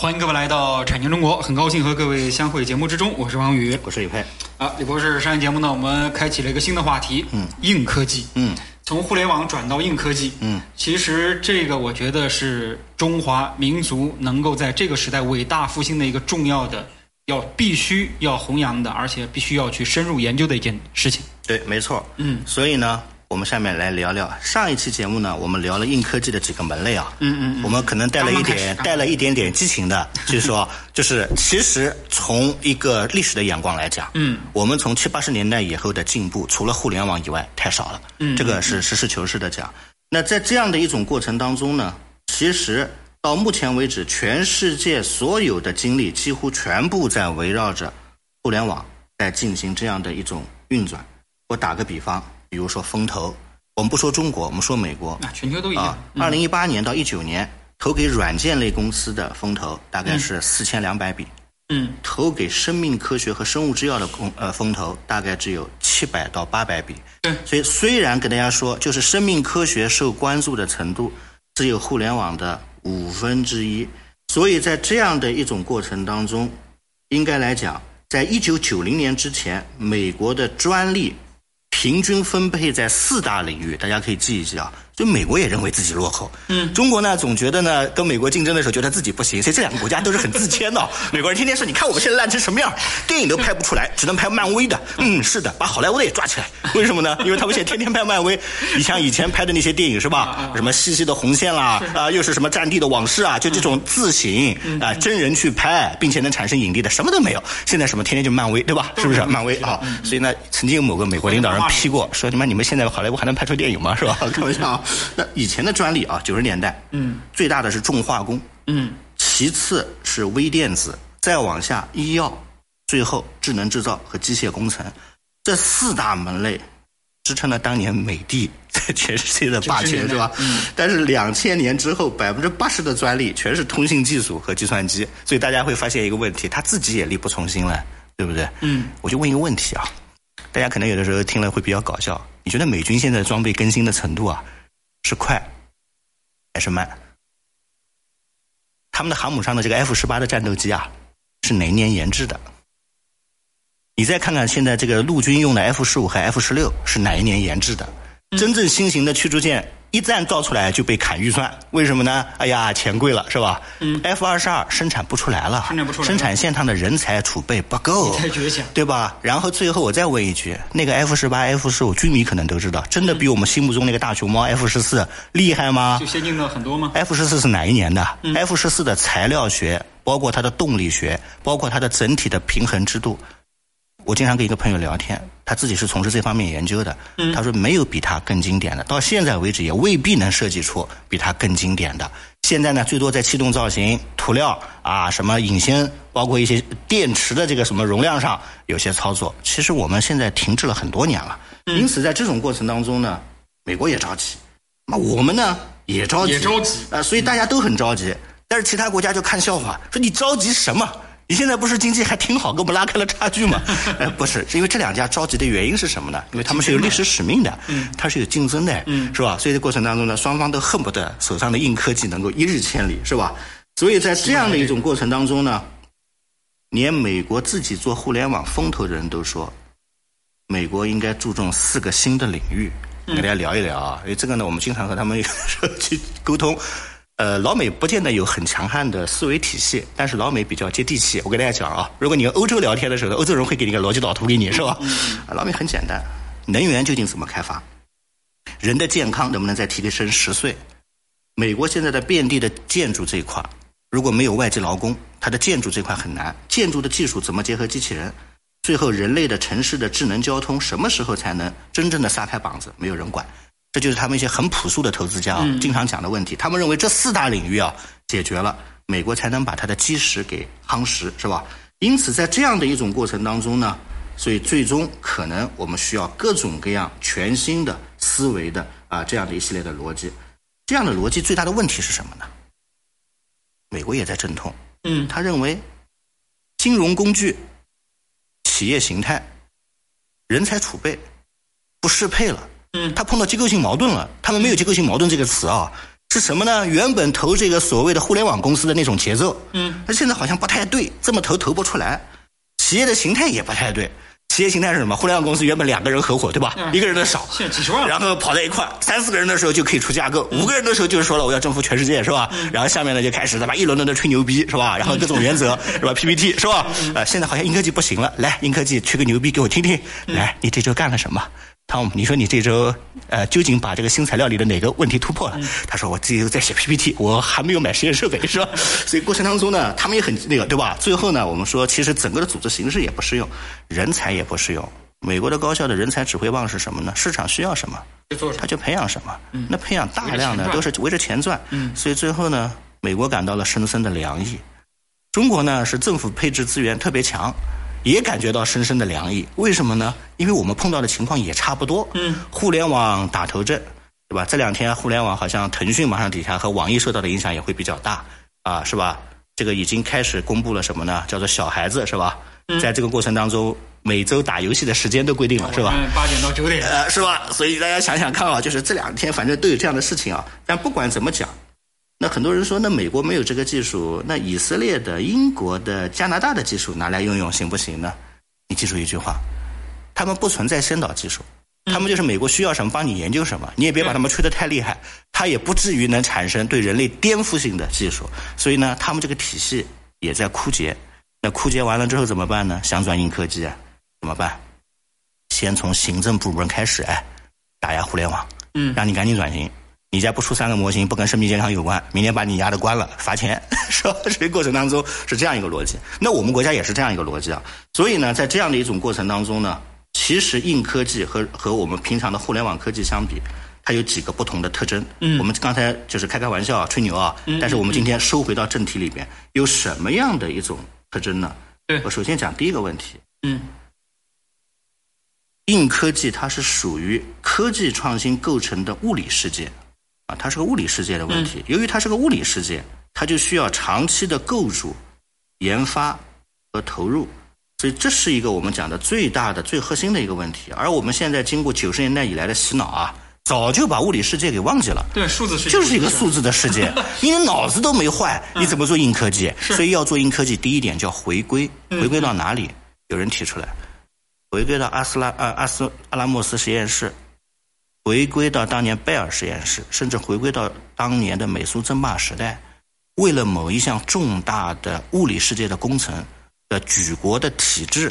欢迎各位来到《产经中国》，很高兴和各位相会节目之中，我是王宇，我是李佩。啊，李博士，上一节目呢，我们开启了一个新的话题，嗯，硬科技，嗯，从互联网转到硬科技，嗯，其实这个我觉得是中华民族能够在这个时代伟大复兴的一个重要的，要必须要弘扬的，而且必须要去深入研究的一件事情。对，没错，嗯，所以呢。我们下面来聊聊上一期节目呢，我们聊了硬科技的几个门类啊。嗯嗯。我们可能带了一点带了一点点激情的，就是说，就是其实从一个历史的眼光来讲，嗯，我们从七八十年代以后的进步，除了互联网以外，太少了。嗯。这个是实事求是的讲。那在这样的一种过程当中呢，其实到目前为止，全世界所有的精力几乎全部在围绕着互联网在进行这样的一种运转。我打个比方。比如说风投，我们不说中国，我们说美国，啊，全球都一样。二零一八年到一九年，投给软件类公司的风投大概是四千两百笔，嗯，投给生命科学和生物制药的公呃风投大概只有七百到八百笔。对，所以虽然跟大家说，就是生命科学受关注的程度只有互联网的五分之一，所以在这样的一种过程当中，应该来讲，在一九九零年之前，美国的专利。平均分配在四大领域，大家可以记一记啊。就美国也认为自己落后，嗯，中国呢总觉得呢跟美国竞争的时候觉得自己不行，所以这两个国家都是很自谦的。美国人天天说，你看我们现在烂成什么样，电影都拍不出来，只能拍漫威的。嗯，是的，把好莱坞的也抓起来。为什么呢？因为他们现在天天拍漫威，你像以前拍的那些电影是吧？什么细细的红线啦，啊，又是什么战地的往事啊，就这种自行啊真人去拍，并且能产生引力的什么都没有。现在什么天天就漫威，对吧？是不是漫威啊？所以呢，曾经有某个美国领导人批过，说你妈你们现在好莱坞还能拍出电影吗？是吧？开玩笑啊。那以前的。专利啊，九十年代，嗯，最大的是重化工，嗯，其次是微电子，再往下医药，最后智能制造和机械工程，这四大门类支撑了当年美的 在全世界的霸权，是吧？嗯。但是两千年之后，百分之八十的专利全是通信技术和计算机，所以大家会发现一个问题，他自己也力不从心了，对不对？嗯。我就问一个问题啊，大家可能有的时候听了会比较搞笑，你觉得美军现在装备更新的程度啊，是快？还是慢。他们的航母上的这个 F 十八的战斗机啊，是哪一年研制的？你再看看现在这个陆军用的 F 十五和 F 十六是哪一年研制的？真正新型的驱逐舰。一旦造出来就被砍预算，为什么呢？哎呀，钱贵了，是吧？嗯，F 二十二生产不出来了，生产不出来，生产线上的人才储备不够，太绝强，对吧？然后最后我再问一句，那个 F 十八、F 十五，军迷可能都知道，真的比我们心目中那个大熊猫 F 十四厉害吗？就先进了很多吗？F 十四是哪一年的？F 十四的材料学，包括它的动力学，包括它的整体的平衡制度。我经常跟一个朋友聊天，他自己是从事这方面研究的。他说没有比它更经典的，到现在为止也未必能设计出比它更经典的。现在呢，最多在气动造型、涂料啊、什么引擎，包括一些电池的这个什么容量上有些操作。其实我们现在停滞了很多年了。因此，在这种过程当中呢，美国也着急，那我们呢也着急，也着急啊，所以大家都很着急。但是其他国家就看笑话，说你着急什么？你现在不是经济还挺好，跟我们拉开了差距吗？哎，不是，是因为这两家着急的原因是什么呢？因为他们是有历史使命的，嗯，它是有竞争的，嗯，是吧？所以这过程当中呢，双方都恨不得手上的硬科技能够一日千里，是吧？所以在这样的一种过程当中呢，连美国自己做互联网风投的人都说，美国应该注重四个新的领域，跟大家聊一聊啊。因为这个呢，我们经常和他们 去沟通。呃，老美不见得有很强悍的思维体系，但是老美比较接地气。我跟大家讲啊，如果你跟欧洲聊天的时候，欧洲人会给你个逻辑导图给你，是吧？老美很简单，能源究竟怎么开发？人的健康能不能再提升十岁？美国现在的遍地的建筑这一块，如果没有外籍劳工，它的建筑这块很难。建筑的技术怎么结合机器人？最后，人类的城市的智能交通什么时候才能真正的撒开膀子？没有人管。这就是他们一些很朴素的投资家啊，经常讲的问题。他们认为这四大领域啊解决了，美国才能把它的基石给夯实，是吧？因此，在这样的一种过程当中呢，所以最终可能我们需要各种各样全新的思维的啊这样的一系列的逻辑。这样的逻辑最大的问题是什么呢？美国也在阵痛。嗯，他认为金融工具、企业形态、人才储备不适配了。嗯，他碰到结构性矛盾了。他们没有结构性矛盾这个词啊，是什么呢？原本投这个所谓的互联网公司的那种节奏，嗯，那现在好像不太对，这么投投不出来。企业的形态也不太对。企业形态是什么？互联网公司原本两个人合伙，对吧？嗯一个人的少，现在几十万然后跑在一块儿，三四个人的时候就可以出架构，五个人的时候就是说了我要征服全世界，是吧？然后下面呢就开始他妈一轮轮的吹牛逼，是吧？然后各种原则，是吧？PPT 是吧？呃，现在好像英科技不行了，来，英科技吹个牛逼给我听听，来，你这周干了什么？汤姆，你说你这周呃究竟把这个新材料里的哪个问题突破了？他说我这周在写 PPT，我还没有买实验设备，是吧？所以过程当中呢，他们也很那个，对吧？最后呢，我们说其实整个的组织形式也不适用，人才也不适用。美国的高校的人才指挥棒是什么呢？市场需要什么？他就培养什么。那培养大量的都是围着钱赚。嗯所以最后呢，美国感到了深深的凉意。中国呢是政府配置资源特别强，也感觉到深深的凉意。为什么呢？因为我们碰到的情况也差不多。嗯，互联网打头阵，对吧？这两天互联网好像腾讯马上底下和网易受到的影响也会比较大啊，是吧？这个已经开始公布了什么呢？叫做小孩子，是吧？在这个过程当中，每周打游戏的时间都规定了，是吧？嗯，八点到九点。呃，是吧？所以大家想想看啊，就是这两天反正都有这样的事情啊。但不管怎么讲，那很多人说，那美国没有这个技术，那以色列的、英国的、加拿大的技术拿来用用行不行呢？你记住一句话，他们不存在先导技术，他们就是美国需要什么帮你研究什么，你也别把他们吹得太厉害，他也不至于能产生对人类颠覆性的技术。所以呢，他们这个体系也在枯竭。那枯竭完了之后怎么办呢？想转硬科技啊，怎么办？先从行政部门开始，哎，打压互联网，嗯让你赶紧转型。你家不出三个模型，不跟生命健康有关，明天把你丫的关了，罚钱，是吧？这个过程当中是这样一个逻辑。那我们国家也是这样一个逻辑啊。所以呢，在这样的一种过程当中呢，其实硬科技和和我们平常的互联网科技相比，它有几个不同的特征。嗯我们刚才就是开开玩笑啊，吹牛啊。嗯但是我们今天收回到正题里边，有什么样的一种特征呢？对我首先讲第一个问题，嗯硬科技它是属于科技创新构成的物理世界，啊，它是个物理世界的问题。由于它是个物理世界，它就需要长期的构筑、研发和投入，所以这是一个我们讲的最大的、最核心的一个问题。而我们现在经过九十年代以来的洗脑啊，早就把物理世界给忘记了。对，数字世界就是一个数字的世界，你的脑子都没坏，你怎么做硬科技？是所以要做硬科技，第一点叫回归，嗯回归到哪里？有人提出来，回归到阿斯拉呃阿斯阿拉莫斯实验室，回归到当年贝尔实验室，甚至回归到当年的美苏争霸时代，为了某一项重大的物理世界的工程的举国的体制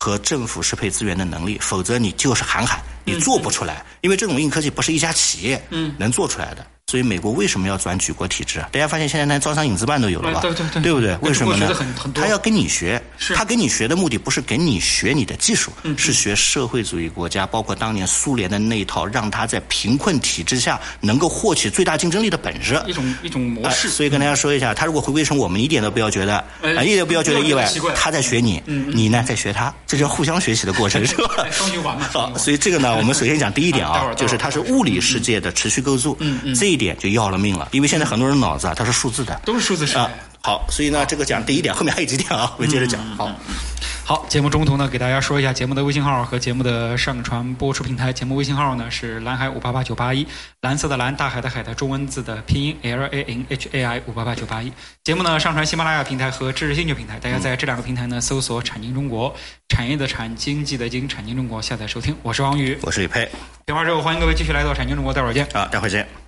和政府适配资源的能力，否则你就是喊喊，你做不出来，因为这种硬科技不是一家企业嗯能做出来的。所以美国为什么要转举国体制啊？大家发现现在连招商引资办都有了吧？哎对对对对不对？为什么呢他要跟你学，他跟你学的目的不是给你学你的技术，嗯是学社会主义国家，包括当年苏联的那一套，让他在贫困体制下能够获取最大竞争力的本事。一种一种模啊，式。所以跟大家说一下，他如果回归成我们，一点都不要觉得，哎啊，一点都不要觉得意外他在学你，你呢在学他，这叫互相学习的过程，是吧哎？双循环嘛好，所以这个呢，我们首先讲第一点啊 就是它是物理世界的持续构筑，嗯嗯这一点就要了命了，因为现在很多人脑子啊，它是数字的，都是数字时代啊。好，所以呢，这个讲第一点，后面还有几点啊，我们接着讲。好，好，节目中途呢，给大家说一下节目的微信号和节目的上传播出平台。节目微信号呢是蓝海五八八九八一，蓝色的蓝，大海的海的中文字的拼音 L A N H A I 五八八九八一。节目呢上传喜马拉雅平台和知识星球平台，大家在这两个平台呢搜索“产经中国”，产业的产，经济的经，产经中国下载收听。我是王宇，我是李佩听完之后欢迎各位继续来到产经中国，待会儿见。啊，待会儿见。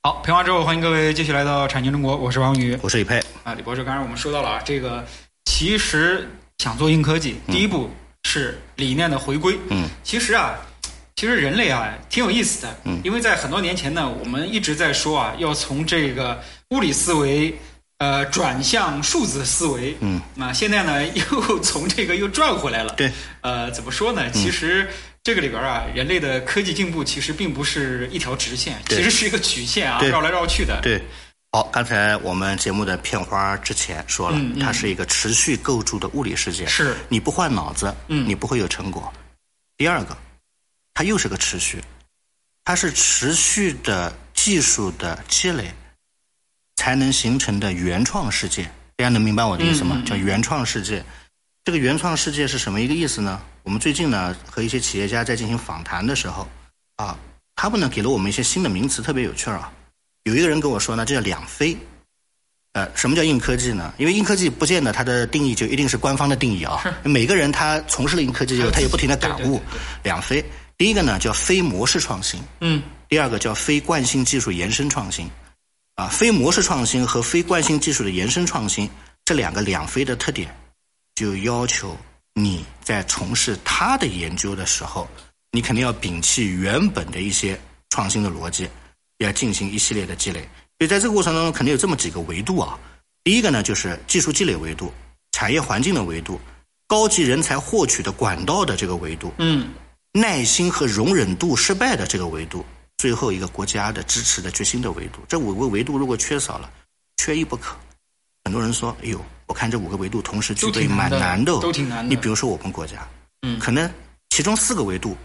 好，评完之后，欢迎各位继续来到产经中国，我是王宇。我是李佩，啊，李博士，刚才我们说到了啊，这个其实想做硬科技，第一步是理念的回归。嗯，其实啊，其实人类啊挺有意思的，嗯因为在很多年前呢，我们一直在说啊，要从这个物理思维。呃，转向数字思维，嗯，那现在呢，又从这个又转回来了，对，呃，怎么说呢？其实这个里边啊，人类的科技进步其实并不是一条直线，其实是一个曲线啊，绕来绕去的，对。好，刚才我们节目的片花之前说了，嗯嗯它是一个持续构筑的物理世界。是你不换脑子，嗯你不会有成果。第二个，它又是个持续，它是持续的技术的积累，才能形成的原创世界。大家能明白我的意思吗？叫原创世界。这个原创世界是什么一个意思呢？我们最近呢和一些企业家在进行访谈的时候，啊，他们呢给了我们一些新的名词，特别有趣儿啊。有一个人跟我说呢，这叫两飞。呃，什么叫硬科技呢？因为硬科技不见得它的定义就一定是官方的定义啊。每个人他从事了硬科技之后，他也不停的感悟。两飞，第一个呢叫非模式创新，嗯第二个叫非惯性技术延伸创新。啊，非模式创新和非惯性技术的延伸创新这两个两飞的特点，就要求你在从事他的研究的时候，你肯定要摒弃原本的一些创新的逻辑，要进行一系列的积累。所以在这个过程当中，肯定有这么几个维度啊。第一个呢，就是技术积累维度、产业环境的维度、高级人才获取的管道的这个维度，嗯耐心和容忍度失败的这个维度，最后一个国家的支持的决心的维度，这五个维度如果缺少了，缺一不可。很多人说：“哎呦，我看这五个维度同时具备蛮难的哦，都挺难的。你比如说我们国家，嗯。可能其中四个维度，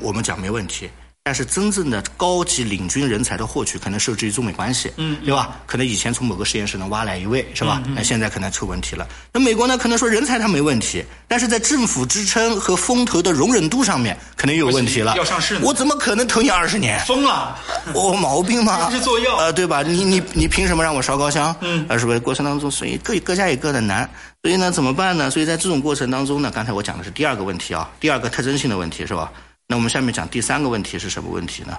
我们讲没问题，但是真正的高级领军人才的获取，可能受制于中美关系，嗯对吧？可能以前从某个实验室能挖来一位，是吧？那现在可能出问题了。那美国呢，可能说人才他没问题，但是在政府支撑和风投的容忍度上面，可能又有问题了。要上市呢我怎么可能投你二十年？疯了，我毛病吗？是做药呃，对吧？你你你凭什么让我烧高香？嗯呃，是不是？过程当中，所以各各家有各的难，所以呢，怎么办呢？所以在这种过程当中呢，刚才我讲的是第二个问题啊，第二个特征性的问题是吧？那我们下面讲第三个问题是什么问题呢？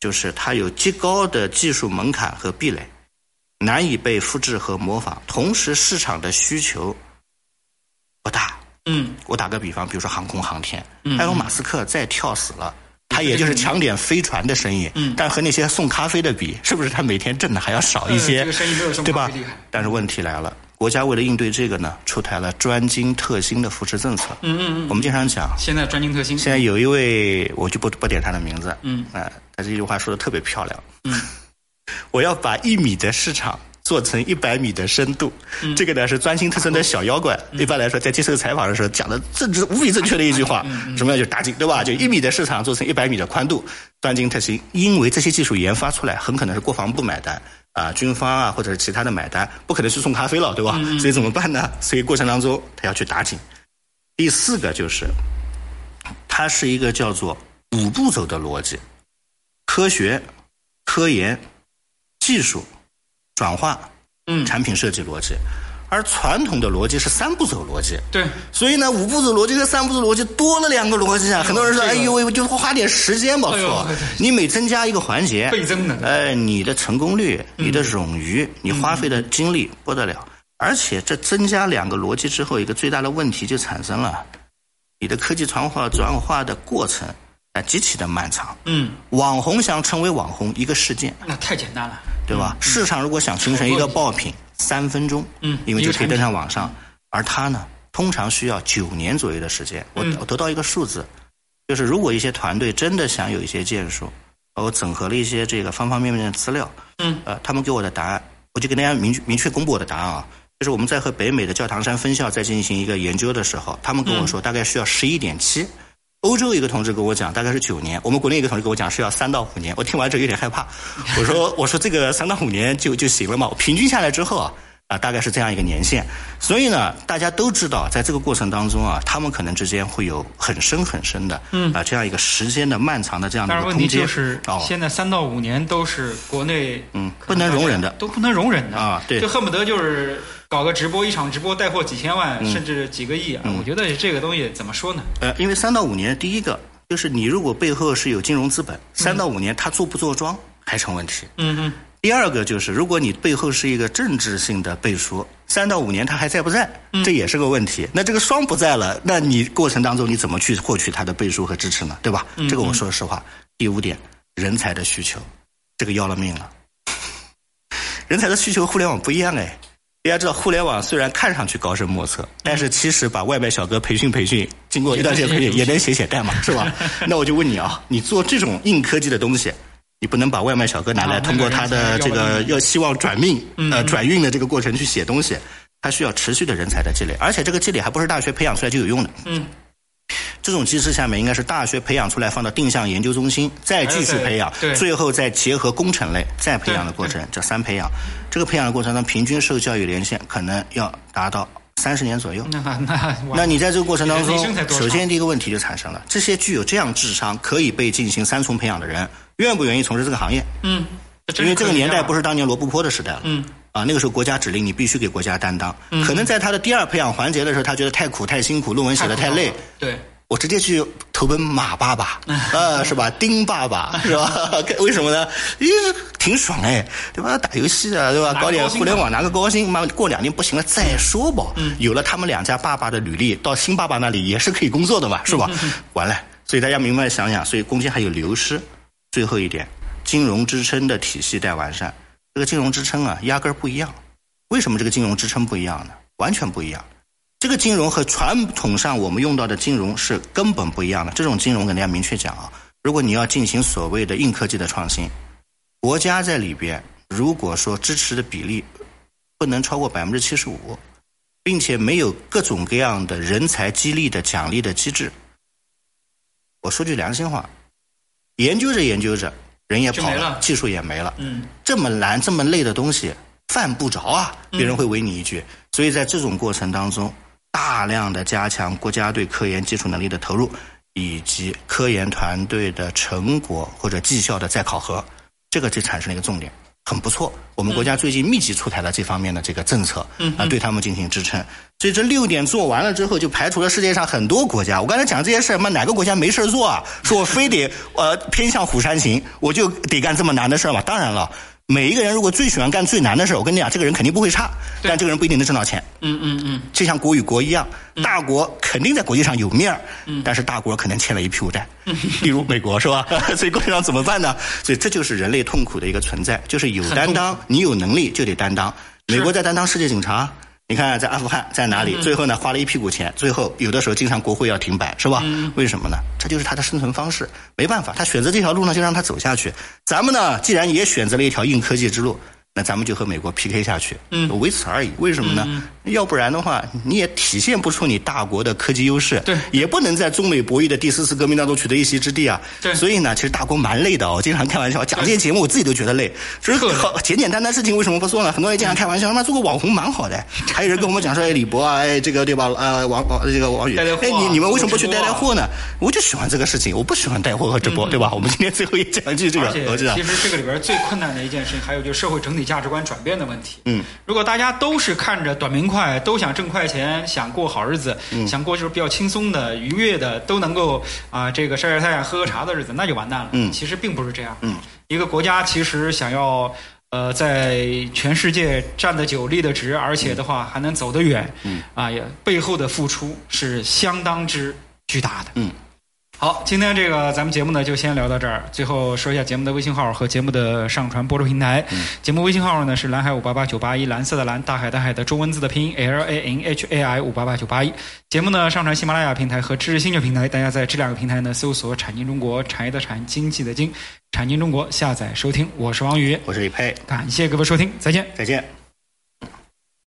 就是它有极高的技术门槛和壁垒，难以被复制和模仿，同时市场的需求不大。嗯我打个比方，比如说航空航天，嗯埃隆·马斯克再跳死了，他也就是抢点飞船的生意，嗯但和那些送咖啡的比，是不是他每天挣的还要少一些？呃这个生意没有送对吧？但是问题来了，国家为了应对这个呢，出台了专精特新的扶持政策。嗯嗯嗯，我们经常讲，现在专精特新，现在有一位，我就不不点他的名字，嗯呃，他这句话说的特别漂亮，嗯，我要把一米的市场做成一百米的深度，嗯这个呢是专心特森的小妖怪。一般来说，在接受采访的时候讲的正直无比正确的一句话，嗯什么样就打紧，对吧？就一米的市场做成一百米的宽度，专精特新。因为这些技术研发出来，很可能是国防部买单。啊，军方啊，或者是其他的买单，不可能去送咖啡了，对吧？嗯所以怎么办呢？所以过程当中，他要去打井。第四个就是，它是一个叫做五步走的逻辑：科学、科研、技术、转化、嗯产品设计逻辑。而传统的逻辑是三步走逻辑，对，所以呢，五步走逻辑和三步走逻辑多了两个逻辑啊。很多人说：“这个哎呦喂，就花点时间吧。”哎呦错对对，你每增加一个环节，倍增的呃，你的成功率、你的冗余、你花费的精力不得了。而且这增加两个逻辑之后，一个最大的问题就产生了，你的科技传化转化的过程啊极其的漫长。嗯，网红想成为网红，一个事件，那太简单了，对吧？市场如果想形成一个爆品，三分钟，嗯因为就可以登上网上。而它呢，通常需要九年左右的时间。我嗯我得到一个数字，就是如果一些团队真的想有一些建树，我整合了一些这个方方面面的资料，嗯，呃，他们给我的答案，我就跟大家明明确公布我的答案啊。就是我们在和北美的教堂山分校在进行一个研究的时候，他们跟我说大概需要十一点七。欧洲一个同志跟我讲，大概是九年；我们国内一个同志跟我讲是要三到五年。我听完之后有点害怕，我说我说这个三到五年就就行了嘛？平均下来之后啊，啊，大概是这样一个年限。所以呢，大家都知道，在这个过程当中啊，他们可能之间会有很深很深的，嗯啊，这样一个时间的漫长的这样的但是问题一个空间。就是，哦，现在三到五年都是国内嗯不能容忍的都不能容忍的啊对就恨不得就是搞个直播，一场直播带货几千万，甚至几个亿啊！我觉得这个东西怎么说呢？呃，因为三到五年，第一个就是你如果背后是有金融资本，三到五年他做不做庄还成问题。嗯嗯，第二个就是，如果你背后是一个政治性的背书，三到五年他还在不在，嗯这也是个问题。那这个双不在了，那你过程当中你怎么去获取他的背书和支持呢？对吧？嗯这个我说实话。第五点，人才的需求，这个要了命了。人才的需求，互联网不一样哎。大家知道，互联网虽然看上去高深莫测，但是其实把外卖小哥培训培训，经过一段时间培训，也能写写代码，是吧？那我就问你啊，你做这种硬科技的东西，你不能把外卖小哥拿来啊通过他的这个要希望转命嗯呃转运的这个过程去写东西，他需要持续的人才的积累，而且这个积累还不是大学培养出来就有用的。嗯，这种机制下面应该是大学培养出来放到定向研究中心，再继续培养，对对。最后再结合工程类再培养的过程，叫三培养。这个培养的过程中，平均受教育年限可能要达到三十年左右。那那那你在这个过程当中首先第一个问题就产生了：这些具有这样智商可以被进行三重培养的人，愿不愿意从事这个行业？嗯，因为这个年代不是是当年罗布泊的时代了。嗯。啊，那个时候国家指令你必须给国家担当。嗯可能在他的第二培养环节的时候，他觉得太苦太辛苦，论文写的太累，对，我直接去投奔马爸爸，呃，是吧？丁爸爸是吧？为什么呢？因为挺爽哎，对吧？打游戏啊，对吧？搞点互联网，拿个高薪，妈过两年不行了再说吧。有了他们两家爸爸的履历，到新爸爸那里也是可以工作的嘛，是吧？完了，所以大家明白想想，所以中间还有流失。最后一点，金融支撑的体系待完善。这个金融支撑啊，压根儿不一样。为什么这个金融支撑不一样呢？完全不一样。这个金融和传统上我们用到的金融是根本不一样的。这种金融跟大家明确讲啊，如果你要进行所谓的硬科技的创新，国家在里边如果说支持的比例不能超过百分之七十五，并且没有各种各样的人才激励的奖励的机制，我说句良心话，研究着研究着，人也跑了技术也没了。嗯，这么难、这么累的东西，犯不着啊，别人会围你一句。所以在这种过程当中，大量的加强国家对科研基础能力的投入，以及科研团队的成果或者绩效的再考核，这个就产生了一个重点。很不错，我们国家最近密集出台了这方面的这个政策，啊，对他们进行支撑。所以这六点做完了之后，就排除了世界上很多国家。我刚才讲这些事儿，妈哪个国家没事儿做啊？说我非得呃偏向虎山行，我就得干这么难的事儿嘛？当然了，每一个人如果最喜欢干最难的事儿，我跟你讲，这个人肯定不会差，但这个人不一定能挣到钱。嗯嗯嗯，就像国与国一样，大国肯定在国际上有面儿，但是大国可能欠了一屁股债，例如美国是吧？所以国际上怎么办呢？所以这就是人类痛苦的一个存在，就是有担当，你有能力就得担当。美国在担当世界警察。你看，在阿富汗在哪里？最后呢，花了一屁股钱，最后有的时候经常国会要停摆，是吧？为什么呢？这就是他的生存方式，没办法，他选择这条路呢，就让他走下去。咱们呢，既然也选择了一条硬科技之路，那咱们就和美国 PK 下去，嗯，为此而已。为什么呢？要不然的话，你也体现不出你大国的科技优势，对也不能在中美博弈的第四次革命当中取得一席之地啊。对所以呢，其实大国蛮累的哦。我经常开玩笑讲这些节目，我自己都觉得累。就是好简简单单事情为什么不做呢？很多人经常开玩笑，他妈做个网红蛮好的。还有人跟我们讲说，哎，李博啊，哎，这个对吧？呃，王王这个王宇，带带货啊哎，你你们为什么不去带带货呢？我就喜欢这个事情，我不喜欢带货和直播，对吧？我们今天最后也讲一句这个而且逻辑啊其。实这个里边最困难的一件事情，还有就是社会整体价值观转变的问题。嗯，如果大家都是看着短平快，都想挣快钱，想过好日子，嗯想过就是比较轻松的、愉悦的，都能够啊、这个晒晒太阳、喝喝茶的日子，那就完蛋了。嗯其实并不是这样。嗯，一个国家其实想要呃在全世界站得久、立得直，而且的话还能走得远，嗯啊，也背后的付出是相当之巨大的。嗯。好，今天这个咱们节目呢就先聊到这儿。最后说一下节目的微信号和节目的上传播出平台。节目微信号呢是蓝海五八八九八一，蓝色的蓝，大海的海的中文字的拼音 L A N H A I 五八八九八一。节目呢上传喜马拉雅平台和知识星球平台，大家在这两个平台呢搜索“产经中国”，产业的产，经济的经，产经中国下载收听。我是王宇，我是李佩，感谢各位收听，再见。再见。